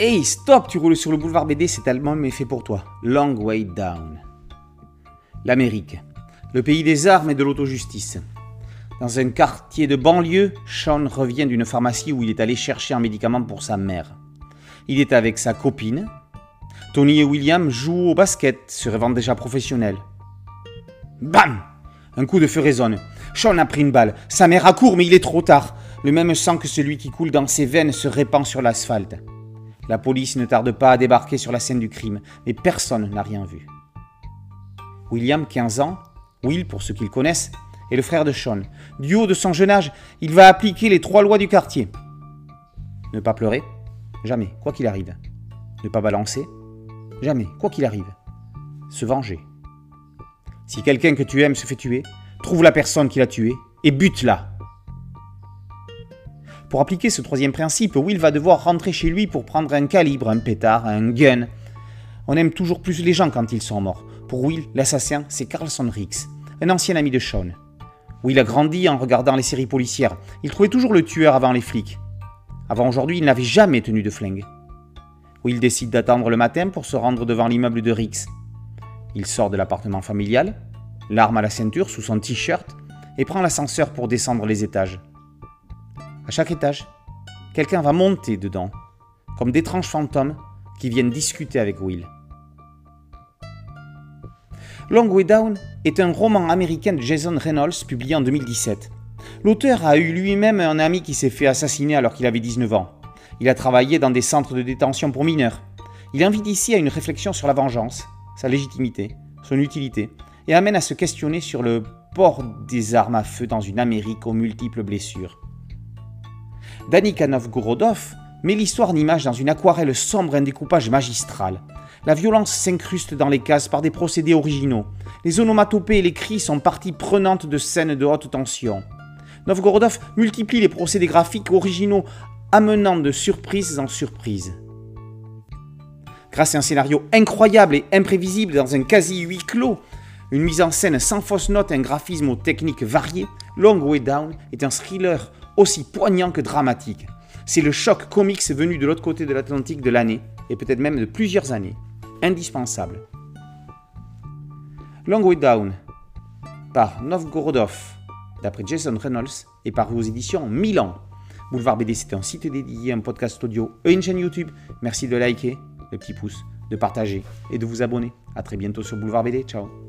Hey, stop, tu roules sur le boulevard BD, c'est tellement mais fait pour toi. Long way down. L'Amérique, le pays des armes et de l'autojustice. Dans un quartier de banlieue, Sean revient d'une pharmacie où il est allé chercher un médicament pour sa mère. Il est avec sa copine. Tony et William jouent au basket, se rêvant déjà professionnels. Bam Un coup de feu résonne. Sean a pris une balle. Sa mère accourt, mais il est trop tard. Le même sang que celui qui coule dans ses veines se répand sur l'asphalte. La police ne tarde pas à débarquer sur la scène du crime, mais personne n'a rien vu. William, 15 ans, Will pour ceux qui le connaissent, est le frère de Sean. Du haut de son jeune âge, il va appliquer les trois lois du quartier. Ne pas pleurer, jamais, quoi qu'il arrive. Ne pas balancer, jamais, quoi qu'il arrive. Se venger. Si quelqu'un que tu aimes se fait tuer, trouve la personne qui l'a tué et bute-la. Pour appliquer ce troisième principe, Will va devoir rentrer chez lui pour prendre un calibre, un pétard, un gun. On aime toujours plus les gens quand ils sont morts. Pour Will, l'assassin, c'est Carlson Riggs, un ancien ami de Sean. Will a grandi en regardant les séries policières. Il trouvait toujours le tueur avant les flics. Avant aujourd'hui, il n'avait jamais tenu de flingue. Will décide d'attendre le matin pour se rendre devant l'immeuble de Riggs. Il sort de l'appartement familial, l'arme à la ceinture sous son t-shirt, et prend l'ascenseur pour descendre les étages. À chaque étage, quelqu'un va monter dedans, comme d'étranges fantômes qui viennent discuter avec Will. Long Way Down est un roman américain de Jason Reynolds publié en 2017. L'auteur a eu lui-même un ami qui s'est fait assassiner alors qu'il avait 19 ans. Il a travaillé dans des centres de détention pour mineurs. Il invite ici à une réflexion sur la vengeance, sa légitimité, son utilité, et amène à se questionner sur le port des armes à feu dans une Amérique aux multiples blessures. Danica Novgorodov met l'histoire en image dans une aquarelle sombre et un découpage magistral. La violence s'incruste dans les cases par des procédés originaux. Les onomatopées et les cris sont partie prenante de scènes de haute tension. Novgorodov multiplie les procédés graphiques originaux, amenant de surprise en surprise. Grâce à un scénario incroyable et imprévisible dans un quasi huis clos, une mise en scène sans fausse note et un graphisme aux techniques variées, Long Way Down est un thriller aussi poignant que dramatique. C'est le choc comics venu de l'autre côté de l'Atlantique de l'année, et peut-être même de plusieurs années. Indispensable. Long Way Down, par Novgorodov, d'après Jason Reynolds, et par vos éditions Milan. Boulevard BD, c'est un site dédié, un podcast audio et une chaîne YouTube. Merci de liker, le petit pouce, de partager et de vous abonner. A très bientôt sur Boulevard BD. Ciao